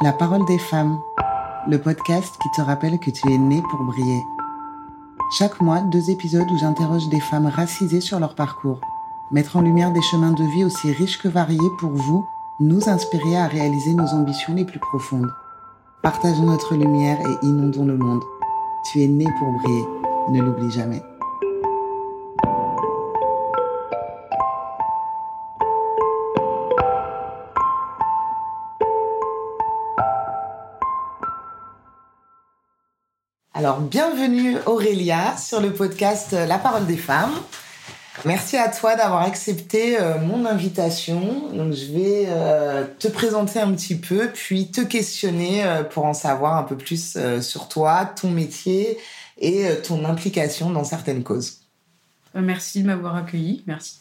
La parole des femmes, le podcast qui te rappelle que tu es né pour briller. Chaque mois, deux épisodes où j'interroge des femmes racisées sur leur parcours. Mettre en lumière des chemins de vie aussi riches que variés pour vous, nous inspirer à réaliser nos ambitions les plus profondes. Partageons notre lumière et inondons le monde. Tu es né pour briller, ne l'oublie jamais. Alors, bienvenue Aurélia sur le podcast La parole des femmes. Merci à toi d'avoir accepté euh, mon invitation. Donc, je vais euh, te présenter un petit peu, puis te questionner euh, pour en savoir un peu plus sur toi, ton métier et ton implication dans certaines causes. Merci de m'avoir accueilli. Merci.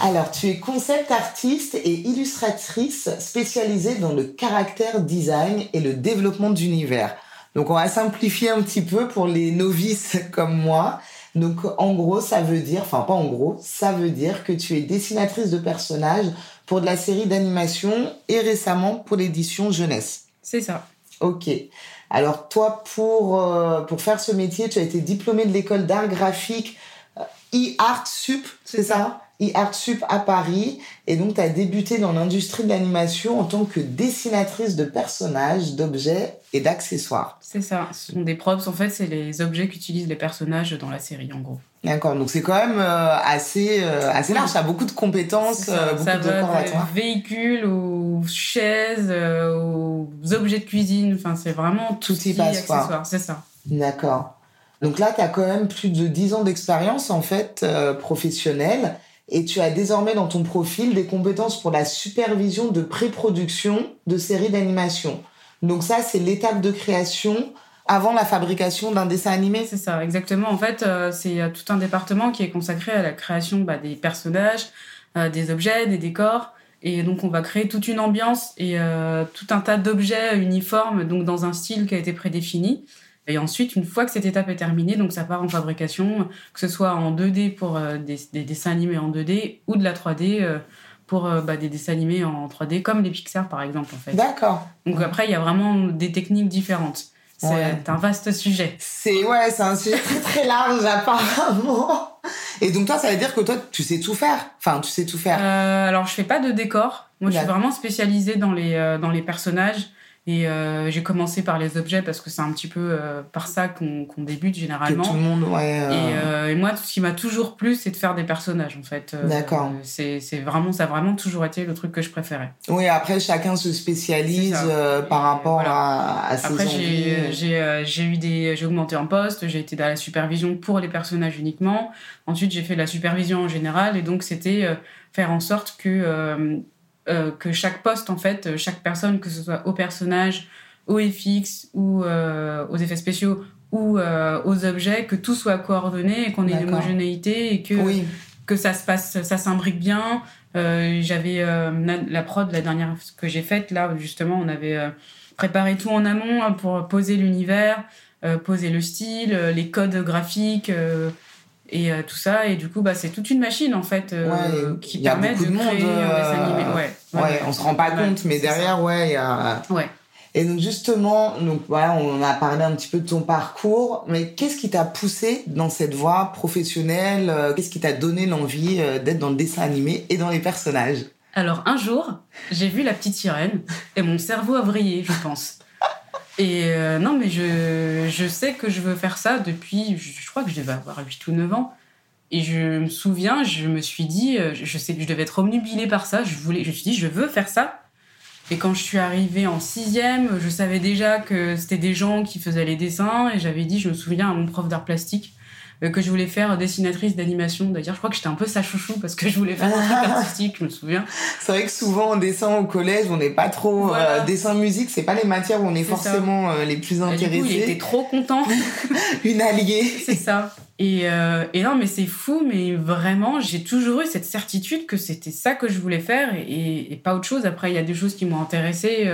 Alors, tu es concept artiste et illustratrice spécialisée dans le caractère design et le développement d'univers. Donc on va simplifier un petit peu pour les novices comme moi. Donc en gros, ça veut dire, enfin pas en gros, ça veut dire que tu es dessinatrice de personnages pour de la série d'animation et récemment pour l'édition jeunesse. C'est ça. Ok. Alors toi, pour, euh, pour faire ce métier, tu as été diplômée de l'école d'art graphique euh, e-art sup, c'est ça? Sup à Paris. Et donc, tu as débuté dans l'industrie de l'animation en tant que dessinatrice de personnages, d'objets et d'accessoires. C'est ça. Ce sont des props, en fait, c'est les objets qu'utilisent les personnages dans la série, en gros. D'accord, donc c'est quand même euh, assez, euh, assez large, ça a beaucoup de compétences, euh, beaucoup ça de va véhicules, aux chaises, aux objets de cuisine, enfin c'est vraiment tout, tout y passe accessoire, c'est ça. D'accord. Donc là, tu as quand même plus de 10 ans d'expérience en fait professionnelle et tu as désormais dans ton profil des compétences pour la supervision de pré-production de séries d'animation. Donc ça, c'est l'étape de création avant la fabrication d'un dessin animé. C'est ça, exactement. En fait, euh, c'est euh, tout un département qui est consacré à la création bah, des personnages, euh, des objets, des décors. Et donc, on va créer toute une ambiance et tout un tas d'objets uniformes, donc dans un style qui a été prédéfini. Et ensuite, une fois que cette étape est terminée, donc ça part en fabrication, que ce soit en 2D pour euh, des, dessins animés en 2D ou de la 3D euh, pour euh, bah, des dessins animés en 3D, comme les Pixar par exemple en fait. D'accord. Donc après, il y a vraiment des techniques différentes. C'est un vaste sujet. C'est ouais, c'est un sujet très très large apparemment. Et donc toi, ça veut dire que toi, tu sais tout faire. Enfin, tu sais tout faire. alors, je fais pas de décor. Moi, je suis vraiment spécialisée dans les dans les personnages. Et euh, j'ai commencé par les objets parce que c'est un petit peu euh, par ça qu'on débute généralement. Que tout le monde, ouais. Euh. Et, et, moi, ce qui m'a toujours plu, c'est de faire des personnages, en fait. D'accord. c'est vraiment, ça a vraiment toujours été le truc que je préférais. Oui, après, chacun se spécialise par rapport à, à, ses Après, j'ai eu des... J'ai augmenté en poste, j'ai été dans la supervision pour les personnages uniquement. Ensuite, j'ai fait de la supervision en général. Et donc, c'était faire en sorte que euh, que chaque poste, en fait, euh, chaque personne, que ce soit au personnage, au FX ou euh, aux effets spéciaux ou aux objets, que tout soit coordonné et qu'on ait une homogénéité et que, que ça se passe, ça s'imbrique bien. J'avais la prod, la dernière que j'ai faite, là, justement, on avait préparé tout en amont hein, pour poser l'univers, poser le style, les codes graphiques et euh, tout ça et du coup bah c'est toute une machine en fait euh, qui permet de, créer un euh, dessin animé ouais, ouais, on se rend pas compte mais derrière ouais il y a ouais. Et donc justement donc voilà on a parlé un petit peu de ton parcours mais qu'est-ce qui t'a poussé dans cette voie professionnelle qu'est-ce qui t'a donné l'envie d'être dans le dessin animé et dans les personnages? Alors un jour j'ai vu la petite sirène et mon cerveau a vrillé je pense et euh, non, mais je, je, sais que je veux faire ça depuis, je, crois que je devais avoir 8 ou 9 ans. Et je me souviens, je me suis dit, euh, je sais que je devais être omnubilée par ça. Je, voulais, je me suis dit, je veux faire ça. Et quand je suis arrivée en sixième, je savais déjà que c'était des gens qui faisaient les dessins. Et j'avais dit, je me souviens à mon prof d'art plastique, que je voulais faire dessinatrice d'animation. D'ailleurs, je crois que j'étais un peu sa chouchou parce que je voulais faire un truc artistique, je me souviens. C'est vrai que souvent en dessin au collège, on n'est pas trop euh, dessin musique, c'est pas les matières où on est, forcément euh, les plus intéressés. il était trop content. Une alliée. C'est ça. Et, et, non, mais c'est fou, mais vraiment, j'ai toujours eu cette certitude que c'était ça que je voulais faire et, et, pas autre chose. Après, il y a des choses qui m'ont intéressée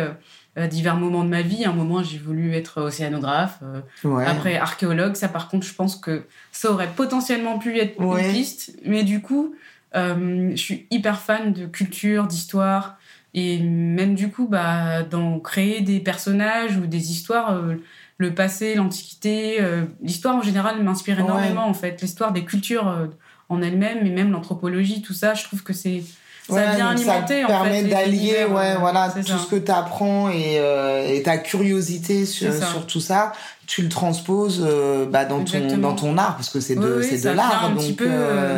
à divers moments de ma vie. un moment, j'ai voulu être océanographe. Euh, après, archéologue. Ça, par contre, je pense que ça aurait potentiellement pu être une piste. Mais du coup, euh, je suis hyper fan de culture, d'histoire. Et même du coup, bah, dans créer des personnages ou des histoires, euh, le passé, l'antiquité, euh, l'histoire en général m'inspire énormément en fait. L'histoire des cultures euh, en elles-mêmes et même l'anthropologie, tout ça, je trouve que c'est ça vient alimenter ça permet d'allier ouais voilà tout ce que tu apprends et, et, ta curiosité sur, sur, tout ça tu le transposes bah, dans ton dans ton art parce que c'est de c'est de l'art un petit peu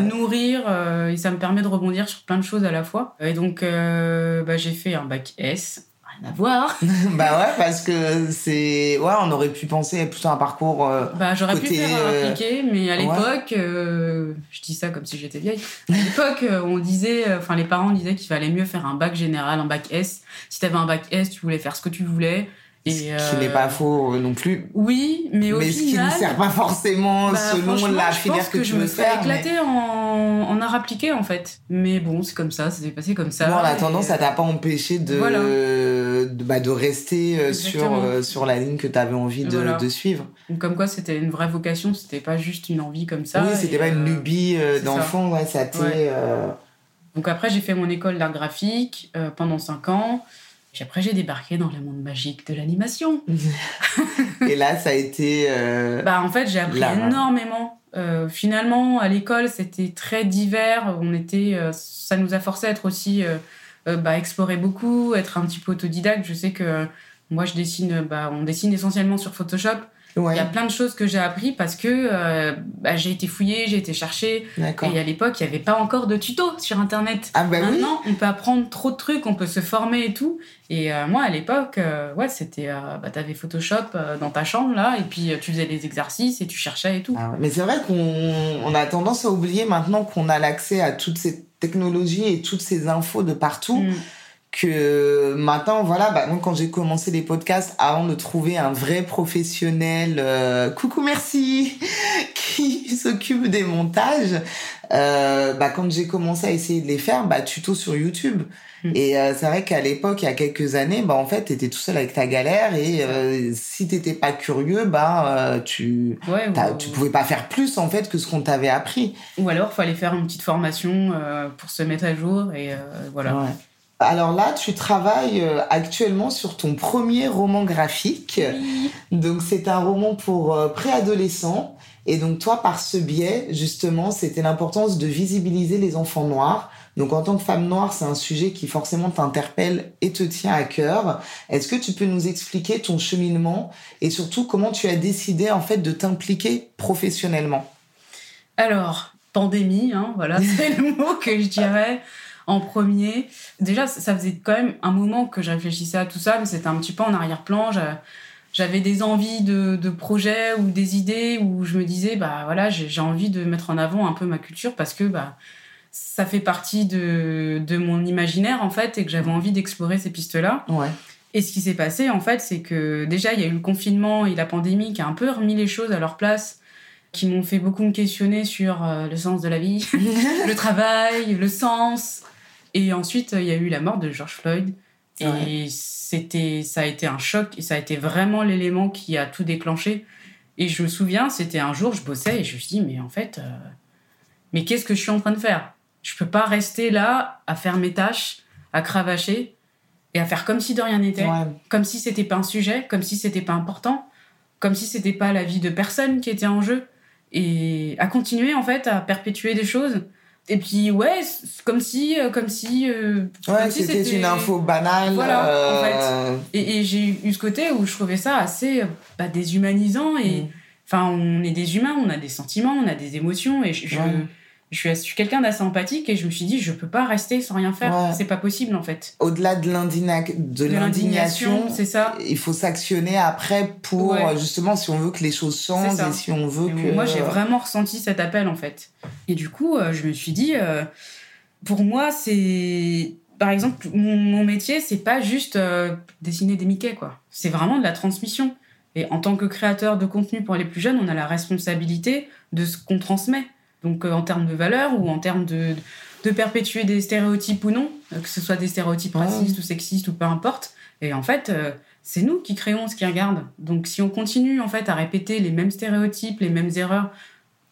nourrir et ça me permet de rebondir sur plein de choses à la fois. Et donc bah, j'ai fait un bac S à voir. bah ouais, parce que c'est. Ouais, on aurait pu penser plutôt un parcours. Euh, bah j'aurais pu faire euh... appliqué, mais à l'époque, euh, je dis ça comme si j'étais vieille. À l'époque, euh, on disait, enfin les parents disaient qu'il fallait mieux faire un bac général, un bac S. Si t'avais un bac S, tu voulais faire ce que tu voulais. Et ce qui n'est pas faux non plus. Oui, mais au mais final. ce qui ne sert pas forcément bah, selon la filière que, que, tu veux faire. Je me éclater en, en art appliqué en fait. Mais bon, c'est comme ça, ça s'est passé comme ça. Bon, en attendant, ça t'a pas empêché de, de, bah, de rester sur, sur la ligne que tu avais envie de, de, suivre. Donc, comme quoi, c'était une vraie vocation, c'était pas juste une envie comme ça. Oui, c'était pas une lubie d'enfant, ouais, ça t'est. Donc après, j'ai fait mon école d'art graphique pendant 5 ans. Puis après, j'ai débarqué dans le monde magique de l'animation. et là, ça a été. Euh, bah, en fait, j'ai appris énormément. Euh, finalement, à l'école, c'était très divers. On était, euh, ça nous a forcé à être aussi, bah, explorer beaucoup, être un petit peu autodidacte. Je sais que moi, je dessine, bah, on dessine essentiellement sur Photoshop. Il y a plein de choses que j'ai appris parce que euh, bah, j'ai été fouillée, j'ai été cherchée. Et à l'époque, il n'y avait pas encore de tutos sur Internet. Ah bah Maintenant, on peut apprendre trop de trucs, on peut se former et tout. Et euh, moi, à l'époque, euh, ouais, c'était, bah, t'avais Photoshop dans ta chambre là, et puis tu faisais des exercices et tu cherchais et tout. Ah mais c'est vrai qu'on a tendance à oublier maintenant qu'on a l'accès à toutes ces technologies et toutes ces infos de partout. Mm que maintenant voilà bah moi quand j'ai commencé les podcasts avant de trouver un vrai professionnel euh, coucou merci qui s'occupe des montages euh, bah quand j'ai commencé à essayer de les faire bah tuto sur YouTube mm. et euh, c'est vrai qu'à l'époque il y a quelques années bah en fait t'étais tout seul avec ta galère et si t'étais pas curieux bah tu ouais, ou... tu pouvais pas faire plus en fait que ce qu'on t'avait appris ou alors fallait faire une petite formation pour se mettre à jour et voilà ouais. Alors là, tu travailles euh, actuellement sur ton premier roman graphique. Oui. Donc c'est un roman pour euh, préadolescents. Et donc toi, par ce biais, justement, c'était l'importance de visibiliser les enfants noirs. Donc en tant que femme noire, c'est un sujet qui forcément t'interpelle et te tient à cœur. Est-ce que tu peux nous expliquer ton cheminement et surtout comment tu as décidé en fait de t'impliquer professionnellement? Alors, pandémie, hein, voilà, c'est le mot que je dirais en premier. Déjà, ça faisait quand même un moment que je réfléchissais à tout ça, mais c'était un petit peu en arrière-plan. J'avais des envies de, de, projets ou des idées où je me disais, bah voilà, j'ai envie de mettre en avant un peu ma culture parce que bah, ça fait partie de, de mon imaginaire en fait et que j'avais envie d'explorer ces pistes-là. Ouais. Et ce qui s'est passé en fait, c'est que déjà il y a eu le confinement et la pandémie qui a un peu remis les choses à leur place qui m'ont fait beaucoup me questionner sur euh, le sens de la vie, le travail, le sens, et ensuite, il y a eu la mort de George Floyd. Et ouais. c'était, ça a été un choc et ça a été vraiment l'élément qui a tout déclenché. Et je me souviens, c'était un jour, je bossais et je me suis dit, mais en fait, euh, mais qu'est-ce que je suis en train de faire? Je peux pas rester là à faire mes tâches, à cravacher et à faire comme si de rien n'était, ouais. comme si c'était pas un sujet, comme si c'était pas important, comme si c'était pas la vie de personne qui était en jeu et à continuer en fait à perpétuer des choses et puis ouais comme si comme si euh, ouais c'était si une info banale voilà euh... en fait et, et j'ai eu ce côté où je trouvais ça assez bah, déshumanisant et enfin mm. on est des humains on a des sentiments on a des émotions et je, je, ouais. je suis, quelqu'un d'assez empathique et je me suis dit je peux pas rester sans rien faire ouais. c'est pas possible en fait au-delà de l'indignation c'est ça il faut s'actionner après pour ouais. justement si on veut que les choses changent et si on veut et que moi j'ai vraiment ressenti cet appel en fait et du coup euh, je me suis dit euh, pour moi c'est par exemple mon, mon métier c'est pas juste euh, dessiner des Mickey quoi c'est vraiment de la transmission et en tant que créateur de contenu pour les plus jeunes on a la responsabilité de ce qu'on transmet donc euh, en termes de valeur ou en termes de, de perpétuer des stéréotypes ou non, euh, que ce soit des stéréotypes racistes ou sexistes ou peu importe. Et en fait, c'est nous qui créons ce qui regarde. Donc si on continue en fait à répéter les mêmes stéréotypes, les mêmes erreurs,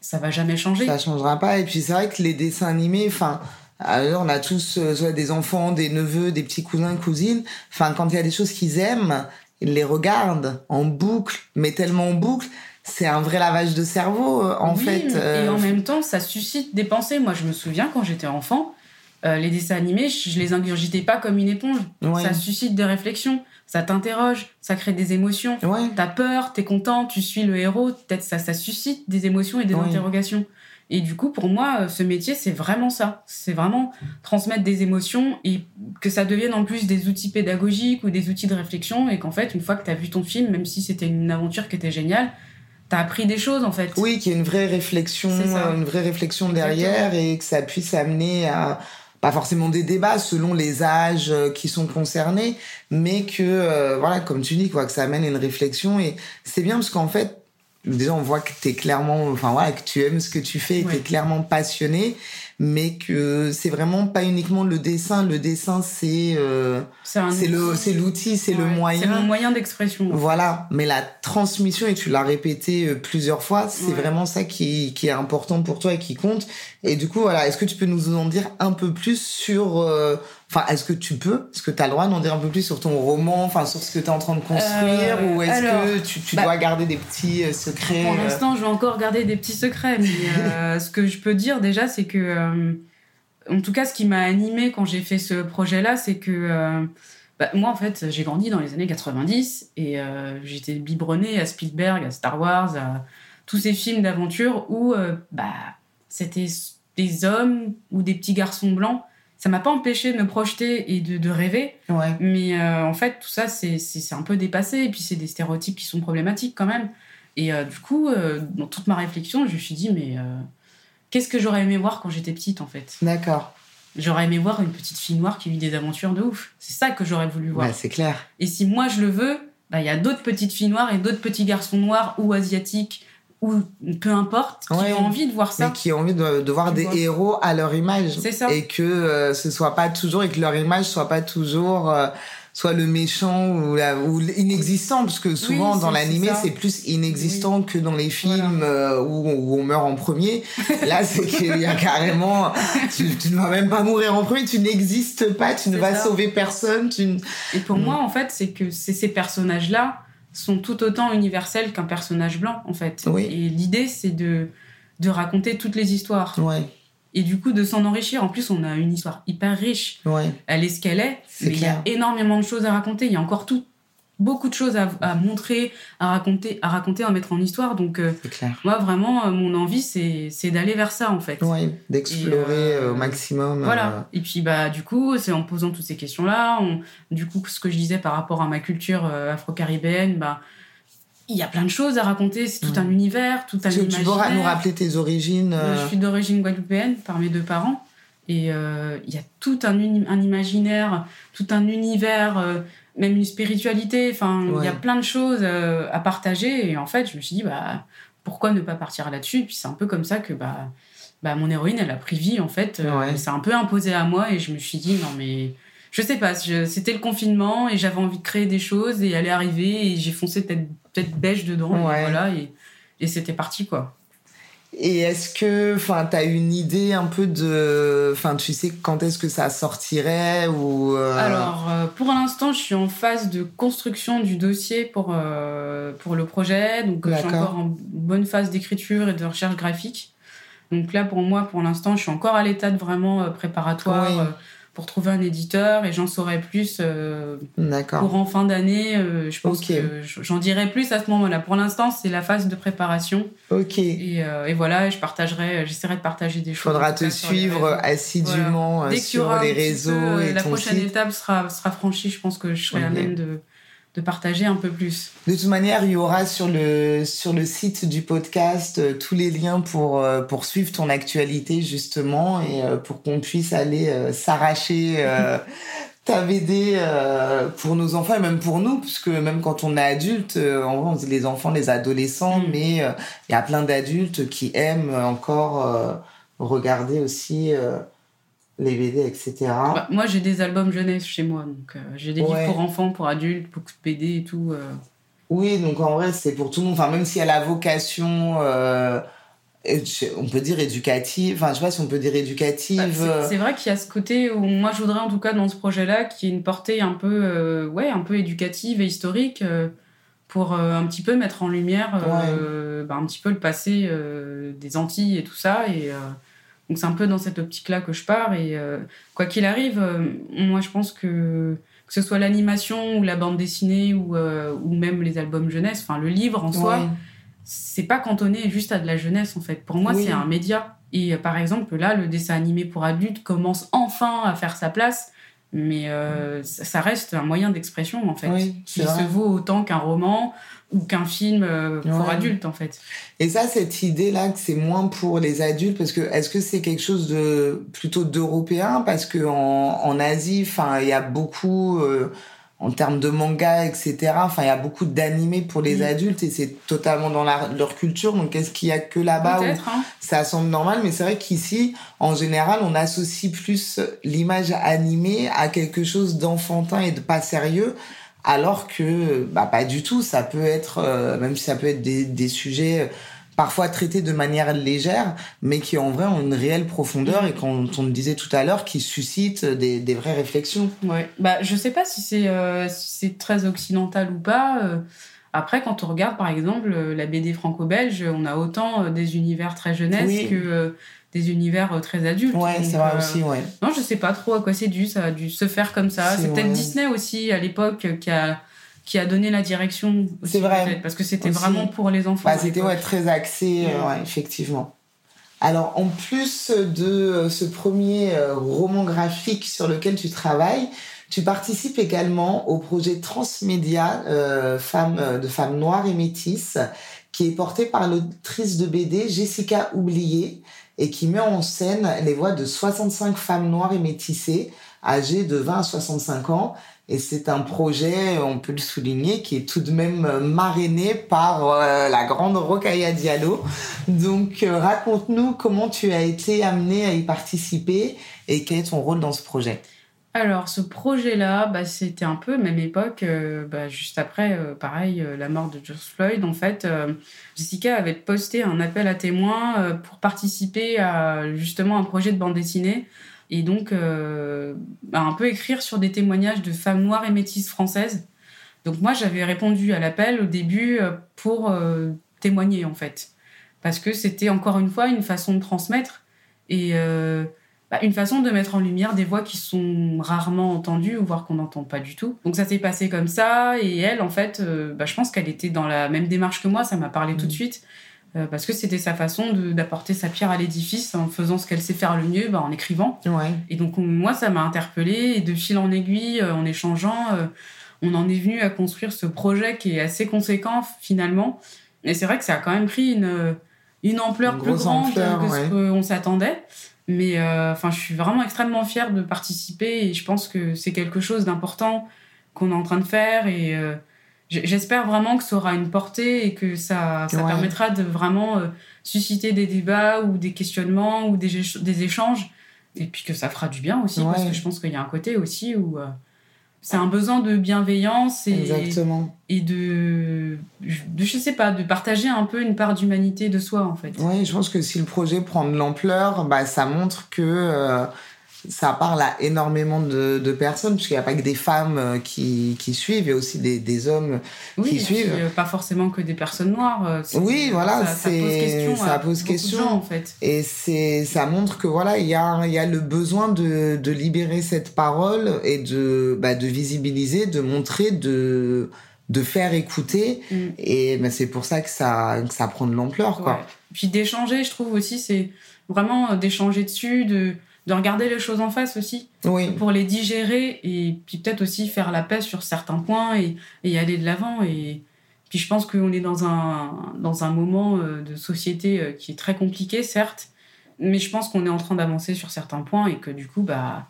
ça va jamais changer. ça changera pas et puis c'est vrai que les dessins animés enfin Alors, on a tous soit des enfants, des neveux, des petits cousins, cousines. Enfin, quand il y a des choses qu'ils aiment, ils les regardent en boucle, mais tellement en boucle c'est un vrai lavage de cerveau, en fait. Et en même temps, ça suscite des pensées. Moi, je me souviens quand j'étais enfant, les dessins animés, je, les ingurgitais pas comme une éponge. Ça suscite des réflexions ça t'interroge, ça crée des émotions. Ouais. T'as peur, t'es content, tu suis le héros, peut-être ça, ça suscite des émotions et des interrogations. Et du coup, pour moi, euh, ce métier, c'est vraiment ça. C'est vraiment transmettre des émotions et que ça devienne en plus des outils pédagogiques ou des outils de réflexion et qu'en fait, une fois que t'as vu ton film, même si c'était une aventure qui était géniale, t'as appris des choses en fait. Oui, qu'il y ait une vraie réflexion, une vraie réflexion derrière et que ça puisse amener à pas forcément des débats selon les âges euh, qui sont concernés, mais que euh, voilà, comme tu dis, quoi, que ça amène une réflexion. Et c'est bien parce qu'en fait, déjà on voit que tu es clairement, enfin voilà, que tu aimes ce que tu fais, et que tu es clairement passionné mais que c'est vraiment pas uniquement le dessin. Le dessin, c'est euh, c'est le c'est l'outil, c'est le moyen. C'est mon moyen d'expression. Voilà, mais la transmission et tu l'as répété euh, plusieurs fois, c'est vraiment ça qui qui est important pour toi et qui compte. Et du coup, voilà, est-ce que tu peux nous en dire un peu plus sur euh, Enfin, est-ce que tu peux Est-ce que tu as le droit d'en dire un peu plus sur ton roman, enfin sur ce que tu es en train de construire euh, Ou est-ce que tu, tu bah, dois garder des petits euh, secrets Pour euh? l'instant, je vais encore garder des petits secrets. Mais ce que je peux dire déjà, c'est que, en tout cas, ce qui m'a animé quand j'ai fait ce projet-là, c'est que bah, moi, en fait, j'ai grandi dans les années 90 et j'étais biberonnée à Spielberg, à Star Wars, à tous ces films d'aventure où bah, c'était des hommes ou des petits garçons blancs ça m'a pas empêché de me projeter et de, de rêver. Ouais. Mais euh, en fait, tout ça, c'est un peu dépassé. Et puis, c'est des stéréotypes qui sont problématiques quand même. Et euh, du coup, euh, dans toute ma réflexion, je me suis dit, mais qu'est-ce que j'aurais aimé voir quand j'étais petite, en fait? D'accord. J'aurais aimé voir une petite fille noire qui vit des aventures de ouf. C'est ça que j'aurais voulu voir. Ouais, c'est clair. Et si moi, je le veux, bah, il y a d'autres petites filles noires et d'autres petits garçons noirs ou asiatiques ou peu importe, qui ont envie de voir ça. Et qui ont envie de, voir des héros à leur image. C'est ça. Et que euh, ce soit pas toujours, et que leur image soit pas toujours euh, soit le méchant ou, la, ou l'inexistant, parce que souvent dans l'animé, c'est plus inexistant que dans les films euh, où, où, on meurt en premier. Là, c'est qu'il y a carrément, tu, ne vas même pas mourir en premier, tu n'existes pas, tu ne vas sauver personne. Tu... Et pour mm. moi, en fait, c'est que c'est ces personnages-là sont tout autant universels qu'un personnage blanc, en fait. Oui. Et l'idée, c'est de, de raconter toutes les histoires. Ouais. Et du coup, de s'en enrichir. En plus, on a une histoire hyper riche. Ouais. Elle est ce qu'elle est. mais il y a énormément de choses à raconter. Il y a encore tout, beaucoup de choses à, montrer, à raconter, à raconter, à mettre en histoire. Donc, euh, moi, vraiment, euh, mon envie, c'est d'aller vers ça, en fait. Oui, d'explorer euh, au maximum. Voilà. Et puis, bah, du coup, c'est en posant toutes ces questions-là, du coup, ce que je disais par rapport à ma culture afro-caribéenne, bah, il y a plein de choses à raconter, c'est tout un univers, tout un imaginaire. Tu pourras nous rappeler tes origines Je suis d'origine guadeloupéenne par mes deux parents. Et il y a tout un, un, imaginaire, tout un univers même une spiritualité. Enfin, il y a plein de choses euh, à partager. Et en fait, je me suis dit, bah, pourquoi ne pas partir là-dessus? Et puis c'est un peu comme ça que bah, bah, mon héroïne, elle a pris vie, en fait. Euh, elle s'est un peu imposée à moi et je me suis dit, non, mais je sais pas, c'était le confinement et j'avais envie de créer des choses et elle est arrivée et j'ai foncé peut-être peut beige dedans. Et voilà, et, et c'était parti, quoi. Et est-ce que, enfin, t'as une idée un peu de, enfin, tu sais quand est-ce que ça sortirait ou euh, Alors, euh, pour l'instant, je suis en phase de construction du dossier pour euh, pour le projet, donc je suis encore en bonne phase d'écriture et de recherche graphique. Donc là, pour moi, pour l'instant, je suis encore à l'état de vraiment préparatoire pour trouver un éditeur et j'en saurai plus euh, en fin d'année. Euh, je pense que j'en dirai plus à ce moment-là. Pour l'instant, c'est la phase de préparation. Ok. Et, euh, et voilà, je partagerai, j'essaierai de partager des choses. Faudra te suivre assidûment euh, sur les réseaux. et la prochaine étape sera, sera franchie. Je pense que je serai à même de de partager un peu plus. De toute manière, il y aura sur le, sur le site du podcast euh, tous les liens pour, euh, pour suivre ton actualité, justement, et euh, pour qu'on puisse aller s'arracher ta BD pour nos enfants et même pour nous, puisque même quand on est adulte, on dit les enfants, les adolescents, mm. mais il y a plein d'adultes qui aiment encore regarder aussi les BD, etc. Bah, moi, j'ai des albums jeunesse chez moi, donc euh, j'ai des livres pour enfants, pour adultes, beaucoup de BD et tout. Euh. Oui, donc en vrai, c'est pour tout le monde. Enfin, même si elle a vocation euh, on peut dire éducative, enfin je sais pas si on peut dire éducative. Bah, c'est vrai qu'il y a ce côté où moi je voudrais en tout cas dans ce projet-là qui ait une portée un peu, ouais, un peu éducative et historique pour un petit peu mettre en lumière bah, un petit peu le passé des Antilles et tout ça. Et donc c'est un peu dans cette optique-là que je pars. Et quoi qu'il arrive, moi je pense que que ce soit l'animation ou la bande dessinée ou, ou même les albums jeunesse, enfin le livre en soi c'est pas cantonné juste à de la jeunesse en fait. Pour moi, c'est un média. Et euh, par exemple, là, le dessin animé pour adultes commence enfin à faire sa place, mais euh, ça reste un moyen d'expression en fait, qui se vaut autant qu'un roman ou qu'un film euh, pour adultes en fait. Et ça, cette idée-là que c'est moins pour les adultes, parce que est-ce que c'est quelque chose de plutôt d'européen? Parce que en, Asie, enfin, il y a beaucoup en termes de manga, etc. Enfin, il y a beaucoup d'animés pour les adultes et c'est totalement dans leur culture. Donc, est-ce qu'il y a que là-bas où hein. ça semble normal? Mais c'est vrai qu'ici, en général, on associe plus l'image animée à quelque chose d'enfantin et de pas sérieux. Alors que, bah, pas du tout. Ça peut être, euh, même si ça peut être des, des sujets parfois traités de manière légère, mais qui en vrai ont une réelle profondeur et quand on le disait tout à l'heure, qui suscitent des, des, vraies réflexions. Ouais, bah je sais pas si c'est euh, très occidental ou pas. Euh. Après, quand on regarde par exemple euh, la BD franco-belge, on a autant des univers très jeunesse que des univers très adultes. Ouais, c'est vrai aussi, ouais. Non, je sais pas trop à quoi c'est dû, ça a dû se faire comme ça. C'est peut-être Disney aussi à l'époque qui a qui a donné la direction. C'est vrai. Parce que c'était vraiment pour les enfants. Bah, c'était ouais, très axé, euh, ouais, effectivement. Alors, en plus de euh, ce premier euh, roman graphique sur lequel tu travailles, tu participes également au projet Transmédia euh, femmes, de femmes noires et métisses, qui est porté par l'autrice de BD Jessica Oublié et qui met en scène les voix de 65 femmes noires et métissées âgées de 20 à 65 ans et c'est un projet, on peut le souligner, qui est tout de même marrainé par euh, la grande Rokhaya Diallo. Donc, euh, raconte-nous comment tu as été amené à y participer et quel est ton rôle dans ce projet. Alors, ce projet-là, bah, c'était un peu même époque, euh, bah, juste après, pareil, la mort de George Floyd. En fait, Jessica avait posté un appel à témoins pour participer à justement un projet de bande dessinée et donc euh, bah, un peu écrire sur des témoignages de femmes noires et métisses françaises. Donc moi j'avais répondu à l'appel au début euh, pour euh, témoigner en fait, parce que c'était encore une fois une façon de transmettre et bah, une façon de mettre en lumière des voix qui sont rarement entendues ou voire qu'on n'entend pas du tout. Donc ça s'est passé comme ça et elle en fait, bah, je pense qu'elle était dans la même démarche que moi, ça m'a parlé tout de mmh. suite. Euh, parce que c'était sa façon d'apporter sa pierre à l'édifice en faisant ce qu'elle sait faire le mieux, bah, en écrivant. Et donc moi, ça m'a interpellée et de fil en aiguille, euh, en échangeant, euh, on en est venu à construire ce projet qui est assez conséquent finalement. Et c'est vrai que ça a quand même pris une, une ampleur plus grande que ce qu'on s'attendait. Mais enfin, je suis vraiment extrêmement fière de participer et je pense que c'est quelque chose d'important qu'on est en train de faire et J'espère vraiment que ça aura une portée et que ça, ça permettra de vraiment euh, susciter des débats ou des questionnements ou des, des, échanges. Et puis que ça fera du bien aussi, parce que je pense qu'il y a un côté aussi où euh, c'est un besoin de bienveillance et, Exactement. et de, de, je sais pas, de partager un peu une part d'humanité de soi en fait. Oui, je pense que si le projet prend de l'ampleur, bah, ça montre que. Euh, ça parle à énormément de, de personnes, puisqu'il n'y a pas que des femmes euh, qui, qui suivent, il y a aussi des, des hommes qui suivent. Puis, euh, pas forcément que des personnes noires. Euh, oui, voilà, ça, ça, pose question. Ça pose question. en fait. Et c'est, ça montre que voilà, il y a, y a le besoin de, de libérer cette parole et de, bah, de visibiliser, de montrer, de, de faire écouter. Mm. Et bah, c'est pour ça que ça, que ça prend de l'ampleur, quoi. Puis d'échanger, je trouve aussi, c'est vraiment d'échanger dessus, de de regarder les choses en face aussi. Pour les digérer et puis peut-être aussi faire la paix sur certains points et, et aller de l'avant. Et puis je pense qu'on est dans un dans un moment euh, de société euh, qui est très compliqué certes mais je pense qu'on est en train d'avancer sur certains points et que du coup bah,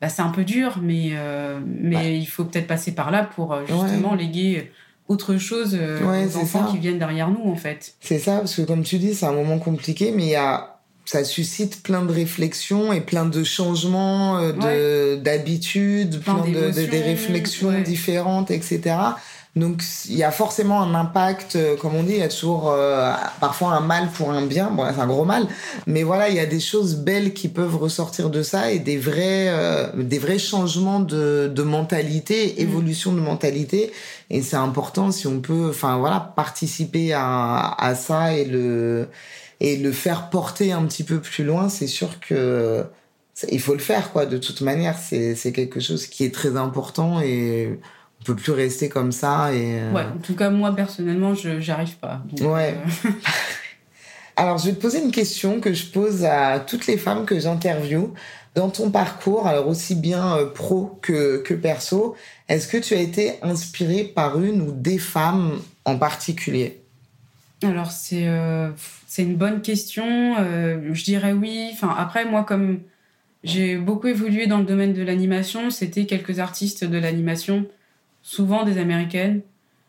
bah c'est un peu dur mais euh, mais il faut peut-être passer par là pour justement léguer autre chose aux enfants qui viennent derrière nous en fait. C'est ça parce que comme tu dis c'est un moment compliqué mais il y a ça suscite plein de réflexions et plein de changements euh, de d'habitudes, plein, de, des réflexions différentes, etc. Donc il y a forcément un impact, euh, comme on dit, il y a toujours euh, parfois un mal pour un bien, bon c'est un gros mal, mais voilà, il y a des choses belles qui peuvent ressortir de ça et des vrais, euh, des vrais changements de, de mentalité, mm. évolution de mentalité, et c'est important si on peut, enfin voilà, participer à, à ça et le et le faire porter un petit peu plus loin, c'est sûr que il faut le faire quoi. De toute manière, c'est quelque chose qui est très important et on peut plus rester comme ça. Et, euh, Ouais, en tout cas, moi, personnellement, je j'arrive pas. ouais. Euh, alors, je vais te poser une question que je pose à toutes les femmes que j'interviewe. Dans ton parcours, alors aussi bien euh, pro que, que perso, est-ce que tu as été inspirée par une ou des femmes en particulier? Alors, c'est c'est une bonne question. je dirais oui. Enfin, après, moi, comme j'ai beaucoup évolué dans le domaine de l'animation, c'était quelques artistes de l'animation souvent des américaines.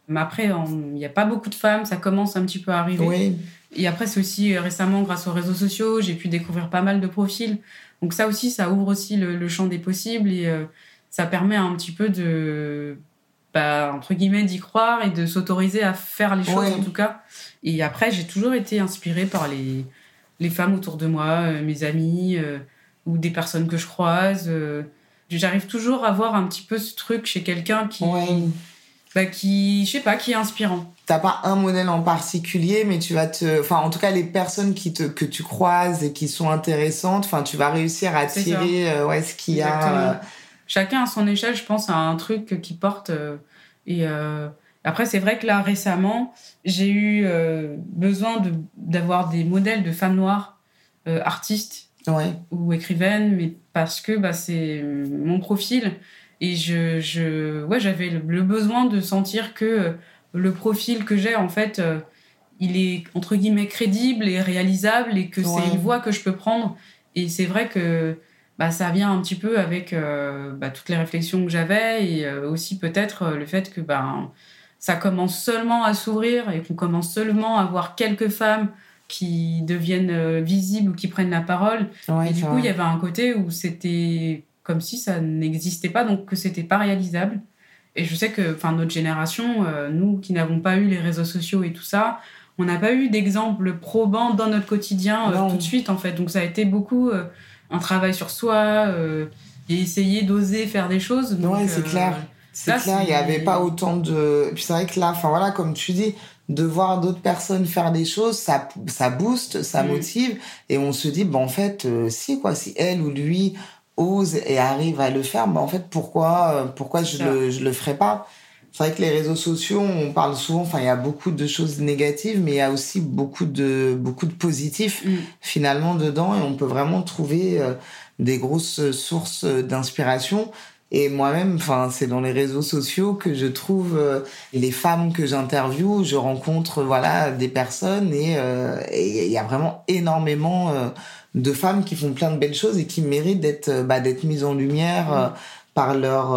Mais après, il n'y a pas beaucoup de femmes, ça commence un petit peu à arriver. Oui. Et après, c'est aussi euh, récemment, grâce aux réseaux sociaux, j'ai pu découvrir pas mal de profils. Donc ça aussi, ça ouvre aussi le, champ des possibles et euh, ça permet un petit peu de, bah, entre guillemets, d'y croire et de s'autoriser à faire les choses en tout cas. Et après, j'ai toujours été inspirée par les, les femmes autour de moi, euh, mes amis ou des personnes que je croise. J'arrive toujours à voir un petit peu ce truc chez quelqu'un qui, bah, qui, je sais pas, qui est inspirant. T'as pas un modèle en particulier, mais tu vas te, enfin, en tout cas, les personnes qui te, que tu croises et qui sont intéressantes, enfin, tu vas réussir à tirer, euh, ouais, ce qu'il y a. Euh. Chacun à son échelle, je pense, a un truc qui porte. Euh, et après, c'est vrai que là, récemment, j'ai eu besoin de, d'avoir des modèles de femmes noires artistes ou écrivaine, mais parce que bah, c'est mon profil. Et je, je ouais, j'avais le, besoin de sentir que le profil que j'ai, en fait, euh, il est entre guillemets crédible et réalisable et que c'est une voie que je peux prendre. Et c'est vrai que bah, ça vient un petit peu avec euh, bah, toutes les réflexions que j'avais et euh, aussi peut-être le fait que bah, ça commence seulement à s'ouvrir et qu'on commence seulement à voir quelques femmes qui deviennent euh, visibles ou qui prennent la parole. et du coup, il y avait un côté où c'était comme si ça n'existait pas, donc que c'était pas réalisable. Et je sais que, notre génération, euh, nous qui n'avons pas eu les réseaux sociaux et tout ça, on n'a pas eu d'exemple probant dans notre quotidien euh, tout de suite, en fait. Donc ça a été beaucoup un travail sur soi et essayer d'oser faire des choses. Oui, c'est clair. C'est clair, il n'y avait pas autant de. Puis c'est vrai que là, enfin voilà, comme tu dis, de voir d'autres personnes faire des choses, ça, ça booste, ça mm. motive, et on se dit, bah, en fait, euh, si, quoi, si elle ou lui ose et arrive à le faire, bah, en fait, pourquoi, euh, pourquoi je le, je le ferais pas? C'est vrai que les réseaux sociaux, on parle souvent, enfin, il y a beaucoup de choses négatives, mais il y a aussi beaucoup de, beaucoup de positifs, mm. finalement, dedans, et on peut vraiment trouver euh, des grosses sources d'inspiration. Et moi-même, enfin, c'est dans les réseaux sociaux que je trouve euh, les femmes que j'interviewe, je rencontre voilà des personnes et euh, il y a vraiment énormément euh, de femmes qui font plein de belles choses et qui méritent d'être bah, d'être mises en lumière mmh. Par leur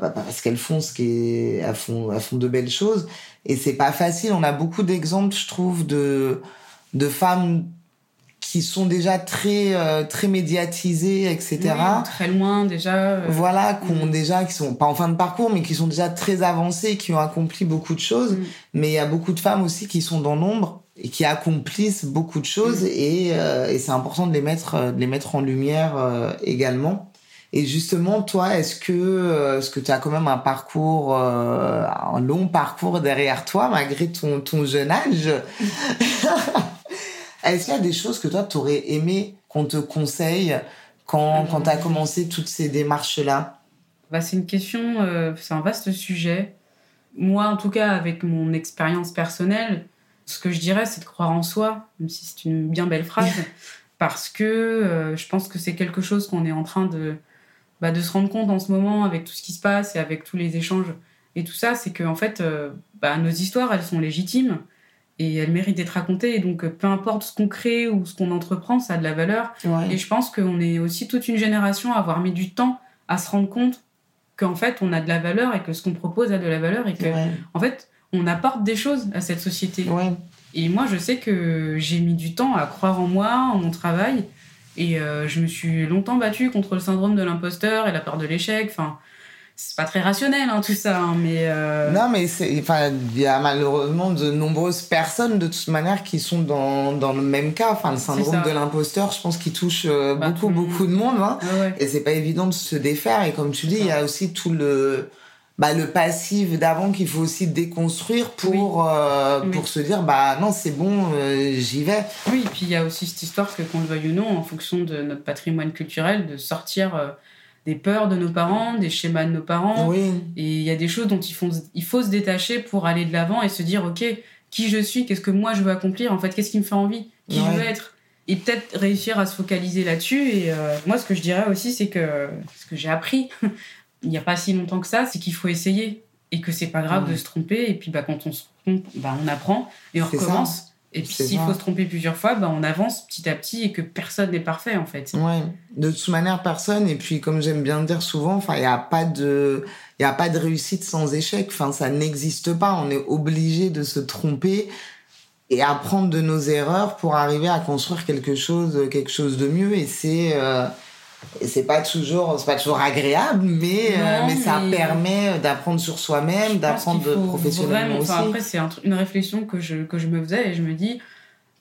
bah, parce qu'elles font ce qui est elles font elles font de belles choses et c'est pas facile. On a beaucoup d'exemples, je trouve, de de femmes qui sont déjà très euh, très médiatisés etc très loin déjà euh. voilà qui ont mm. déjà qui sont pas en fin de parcours mais qui sont déjà très avancés qui ont accompli beaucoup de choses mm. mais il y a beaucoup de femmes aussi qui sont dans l'ombre et qui accomplissent beaucoup de choses mm. et, euh, et c'est important de les mettre de les mettre en lumière également et justement toi est-ce que est-ce que tu as quand même un parcours un long parcours derrière toi malgré ton ton jeune âge Est-ce qu'il y a des choses que toi, tu aurais aimé qu'on te conseille quand, quand tu as commencé toutes ces démarches-là? Bah, C'est une question, euh, c'est un vaste sujet. Moi, en tout cas, avec mon expérience personnelle, ce que je dirais, c'est de croire en soi, même si c'est une bien belle phrase, parce que euh, je pense que c'est quelque chose qu'on est en train de, bah, de se rendre compte en ce moment avec tout ce qui se passe et avec tous les échanges et tout ça, c'est que en fait, euh, bah, nos histoires, elles sont légitimes et elle mérite d'être racontée. Et donc, peu importe ce qu'on crée ou ce qu'on entreprend, ça a de la valeur. Et je pense qu'on est aussi toute une génération à avoir mis du temps à se rendre compte qu'en fait, on a de la valeur et que ce qu'on propose a de la valeur et que, en fait, on apporte des choses à cette société. Et moi, je sais que j'ai mis du temps à croire en moi, en mon travail. Et euh, je me suis longtemps battue contre le syndrome de l'imposteur et la peur de l'échec. Enfin, c'est pas très rationnel hein, tout ça hein, mais euh, non mais c'est enfin il y a malheureusement de nombreuses personnes de toute manière qui sont dans, dans le même cas. Enfin le syndrome de l'imposteur je pense qu'il touche euh, bah, beaucoup beaucoup de monde hein. et c'est pas évident de se défaire. Et comme tu dis il y a aussi tout le bah, le passif d'avant qu'il faut aussi déconstruire pour euh, pour se dire bah non c'est bon j'y vais oui et puis il y a aussi cette histoire que qu'on le veuille ou non en fonction de notre patrimoine culturel de sortir des peurs de nos parents, des schémas de nos parents. Et il y a des choses dont il faut, il faut se détacher pour aller de l'avant et se dire, OK, qui je suis, qu'est-ce que moi je veux accomplir, en fait, qu'est-ce qui me fait envie, qui je veux être. Et peut-être réussir à se focaliser là-dessus. Et euh, moi, ce que je dirais aussi, c'est que ce que j'ai appris, il n'y a pas si longtemps que ça, c'est qu'il faut essayer. Et que c'est pas grave de se tromper. Et puis, bah, quand on se trompe, bah, on apprend et on recommence. Et puis s'il faut se tromper plusieurs fois, ben on avance petit à petit et que personne n'est parfait en fait. Ouais, de toute manière personne. Et puis comme j'aime bien dire souvent, enfin il n'y a pas de, il y a pas de réussite sans échec. Enfin ça n'existe pas. On est obligé de se tromper et apprendre de nos erreurs pour arriver à construire quelque chose, quelque chose de mieux. Et c'est euh, c'est pas toujours c'est pas toujours agréable mais euh, mais ça permet d'apprendre sur soi-même d'apprendre professionnellement aussi enfin, après c'est une réflexion que je que je me faisais et je me dis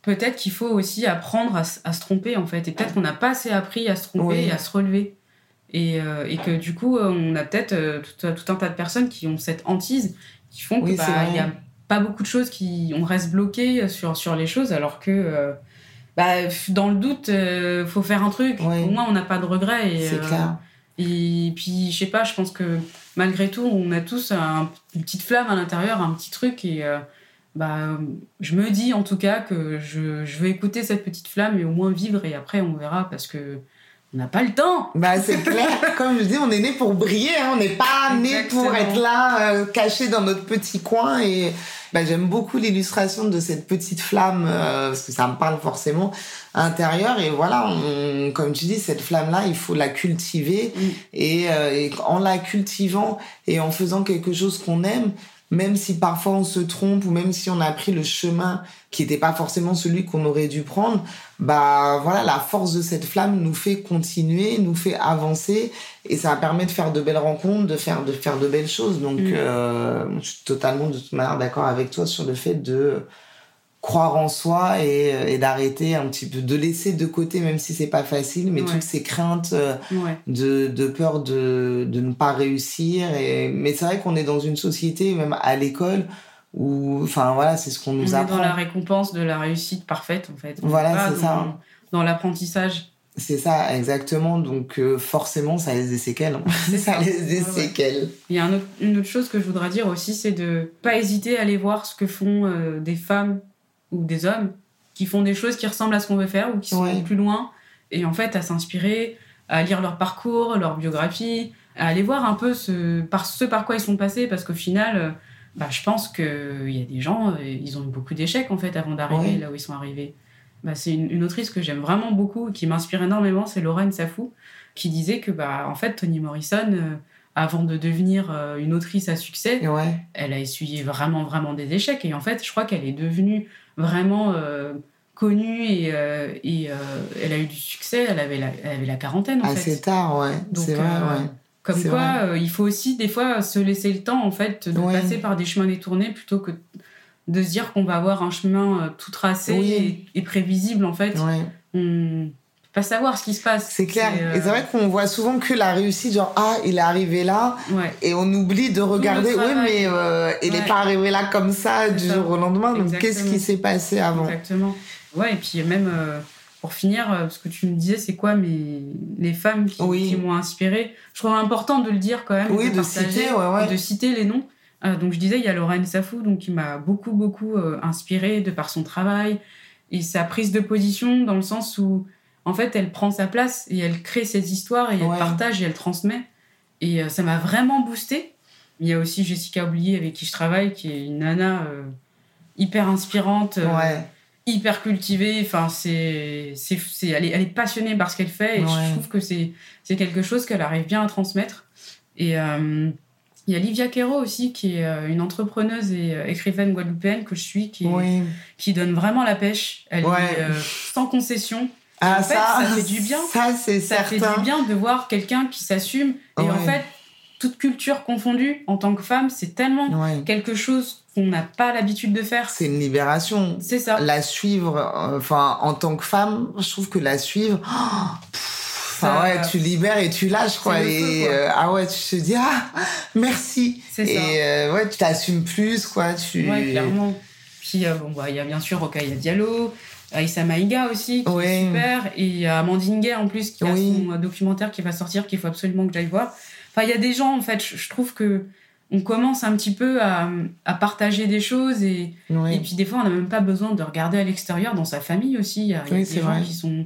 peut-être qu'il faut aussi apprendre à, à, se tromper en fait. Et peut-être qu'on n'a pas assez appris à se tromper et à se relever. Et, euh, et que du coup on a peut-être euh, tout, tout, un tas de personnes qui ont cette hantise qui font que bah, il y a pas beaucoup de choses qui on reste bloqué sur sur les choses alors que bah, dans le doute, euh, faut faire un truc. Au moins, on n'a pas de regrets. C'est euh, clair. Et puis, je sais pas, je pense que malgré tout, on a tous une petite flamme à l'intérieur, un petit truc. Et euh, bah, je me dis en tout cas que je, je vais écouter cette petite flamme et au moins vivre. Et après, on verra parce que on n'a pas le temps. Bah c'est clair. Comme je dis, on est né pour briller. Hein. On n'est pas né pour être là, caché dans notre petit coin et bah, j'aime beaucoup l'illustration de cette petite flamme euh, parce que ça me parle forcément intérieur et voilà comme tu dis cette flamme là il faut la cultiver mm. et, euh, et, en la cultivant et en faisant quelque chose qu'on aime même si parfois on se trompe ou même si on a pris le chemin qui n'était pas forcément celui qu'on aurait dû prendre, bah voilà, la force de cette flamme nous fait continuer, nous fait avancer et ça permet de faire de belles rencontres, de faire de faire de belles choses. Donc mm. euh, je suis totalement de toute manière d'accord avec toi sur le fait de croire en soi et, et d'arrêter un petit peu de laisser de côté même si c'est pas facile mais toutes ces craintes euh, de, de peur de, de ne pas réussir et mais c'est vrai qu'on est dans une société même à l'école où enfin voilà c'est ce qu'on nous apprend est dans la récompense de la réussite parfaite en fait. Voilà c'est ça. dans l'apprentissage. C'est ça exactement. Donc euh, forcément ça laisse des séquelles hein. ça laisse des séquelles. Il y a une autre chose que je voudrais dire aussi c'est de pas hésiter à aller voir ce que font euh, des femmes ou des hommes qui font des choses qui ressemblent à ce qu'on veut faire ou qui sont plus loin. Et en fait, à s'inspirer, à lire leur parcours, leur biographie, à aller voir un peu ce par, ce par quoi ils sont passés, parce qu'au final, euh, bah, je pense qu'il y a des gens, euh, ils ont eu beaucoup d'échecs en fait avant d'arriver là où ils sont arrivés. Bah, c'est une, autrice que j'aime vraiment beaucoup, qui m'inspire énormément, c'est Lorraine Safou, qui disait que bah, en fait, Toni Morrison, euh, avant de devenir une autrice à succès, elle a essuyé vraiment, vraiment des échecs. Et en fait, je crois qu'elle est devenue vraiment euh, connue et, euh, et euh, elle a eu du succès. Elle avait la, elle avait la quarantaine, en Assez tard, ouais. C'est vrai, ouais. Comme quoi, il faut aussi des fois se laisser le temps, en fait, de passer par des chemins détournés plutôt que de se dire qu'on va avoir un chemin tout tracé et, prévisible, en fait. On pas savoir ce qui se passe. C'est clair. Et c'est vrai qu'on voit souvent que la réussite, genre, ah, il est arrivé là. Et on oublie de regarder, oui, mais il n'est pas arrivé là comme ça du jour au lendemain. Donc, qu'est-ce qui s'est passé avant Exactement. Ouais, et puis même, euh, pour finir, euh, ce que tu me disais, c'est quoi mais les femmes qui, qui m'ont inspiré? Je trouve important de le dire quand même. Oui, de, citer, de citer les noms. Euh, donc, je disais, il y a Lorraine Safou, donc, qui m'a beaucoup, beaucoup inspiré de par son travail et sa prise de position dans le sens où en fait, elle prend sa place et elle crée ses histoires et elle partage et elle transmet. Et ça m'a vraiment boosté. Il y a aussi Jessica Oublié avec qui je travaille, qui est une nana hyper inspirante hyper cultivée. Enfin, c'est, c'est, elle, est, elle est passionnée par ce qu'elle fait et je trouve que c'est, c'est quelque chose qu'elle arrive bien à transmettre. Et euh, il y a Livia Quero aussi, qui est euh, une entrepreneuse et euh, écrivaine guadeloupéenne que je suis, qui, qui donne vraiment la pêche. Elle est sans concession. Ah, en fait, ça, ça fait du bien. Ça, c'est Ça fait du bien de voir quelqu'un qui s'assume. Et en fait, toute culture confondue, en tant que femme, c'est tellement quelque chose qu'on n'a pas l'habitude de faire. C'est une libération. C'est ça. La suivre, euh, enfin, en tant que femme, je trouve que la suivre, enfin, ouais, tu libères et tu lâches, quoi. Et euh, ah ouais, tu te dis, ah, merci. C'est ça. Et euh, ouais, tu t'assumes plus, quoi. Tu... Ouais, clairement. Puis, bon, bah, il y a bien sûr Rokaya Diallo. Aïssa Maïga aussi, qui est super. Et il y a Amandine Gay en plus, qui a son documentaire qui va sortir, qu'il faut absolument que j'aille voir. Enfin, il y a des gens, en fait, je, trouve que on commence un petit peu à, à partager des choses et, et puis des fois, on n'a même pas besoin de regarder à l'extérieur dans sa famille aussi. Il y a, des gens qui sont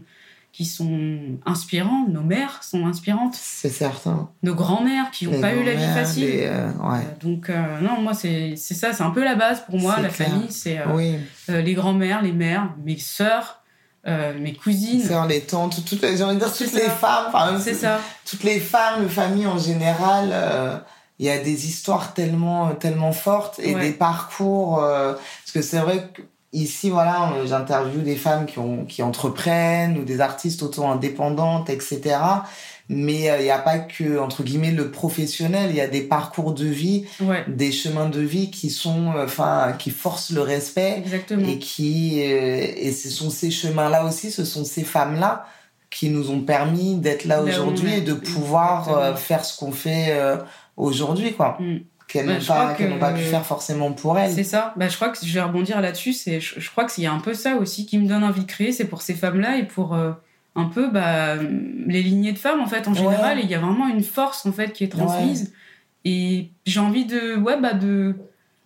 qui sont inspirants. Nos mères sont inspirantes. C'est certain. Nos grands-mères qui n'ont pas eu la vie facile. Euh, ouais. Donc, euh, non, moi, c'est ça. C'est un peu la base pour moi, la famille. C'est euh, les grands-mères, les mères, mes sœurs, mes cousines. Sœurs, les tantes, toutes les, dire, toutes les femmes. c'est ça. Toutes les femmes, familles en général. il y a des histoires tellement, tellement fortes et des parcours. parce que c'est vrai que Ici, voilà, j'interviewe des femmes qui, ont, qui entreprennent ou des artistes auto-indépendantes, etc. Mais euh, il n'y a pas que, entre guillemets, le professionnel. Il y a des parcours de vie, des chemins de vie qui sont, euh, enfin, qui forcent le respect. Exactement. Et qui, euh, et ce sont ces chemins-là aussi, ce sont ces femmes-là qui nous ont permis d'être là aujourd'hui et de pouvoir faire ce qu'on fait aujourd'hui, quoi. Mm qu'elles n'ont pas, pas, pu faire forcément pour elles. C'est ça. Bah, je crois que je vais rebondir là-dessus. C'est, je, crois qu'il y a un peu ça aussi qui me donne envie de créer. C'est pour ces femmes-là et pour euh, un peu bah, les lignées de femmes en fait en général. Et il y a vraiment une force en fait qui est transmise. Et j'ai envie de, ouais, bah, de,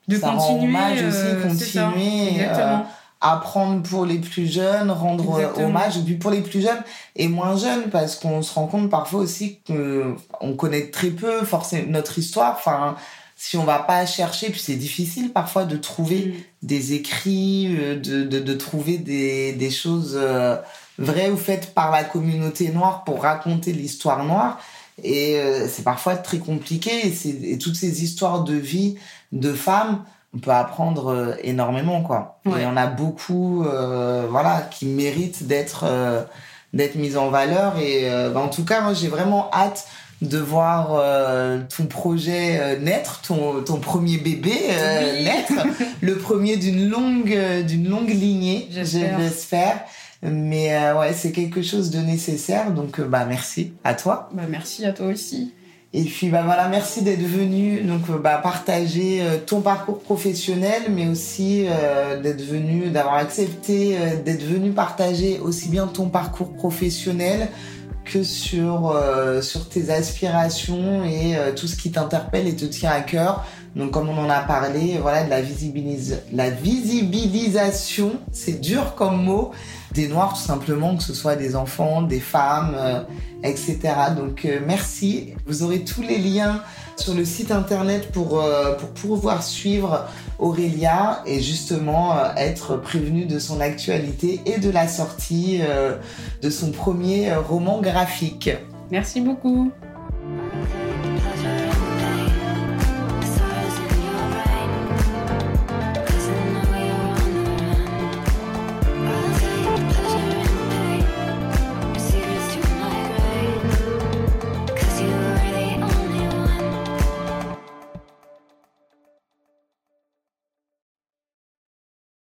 de ça continuer. Rend hommage aussi, euh, continuer. Exactement. Euh, apprendre pour les plus jeunes, rendre hommage, et puis pour les plus jeunes et moins jeunes, parce qu'on se rend compte parfois aussi qu'on connaît très peu forcément notre histoire. Enfin, si on va pas chercher, puis c'est difficile parfois de trouver mm. des écrits, euh, de, de, de, trouver des, des choses euh, vraies ou faites par la communauté noire pour raconter l'histoire noire. Et euh, c'est parfois très compliqué. Et, et, toutes ces histoires de vie de femmes, on peut apprendre énormément, quoi. Et il y en a beaucoup, voilà, qui méritent d'être d'être mises en valeur. Et bah, en tout cas, moi, j'ai vraiment hâte de voir euh, ton projet euh, naître, ton, ton premier bébé euh, naître, le premier d'une longue, d'une longue lignée, j'espère. Mais ouais, c'est quelque chose de nécessaire, donc bah merci à toi. Bah merci à toi aussi. Et puis bah voilà, merci d'être venu donc bah partager ton parcours professionnel, mais aussi d'être venu, d'avoir accepté d'être venu partager aussi bien ton parcours professionnel que sur, euh, sur tes aspirations et euh, tout ce qui t'interpelle et te tient à cœur. Donc comme on en a parlé, voilà, de la, visibilisation, c'est dur comme mot, des Noirs tout simplement, que ce soit des enfants, des femmes, euh, etc. Donc merci. Vous aurez tous les liens sur le site internet pour, pour pouvoir suivre Aurélia et justement euh, être prévenue de son actualité et de la sortie euh, de son premier roman graphique. Merci beaucoup.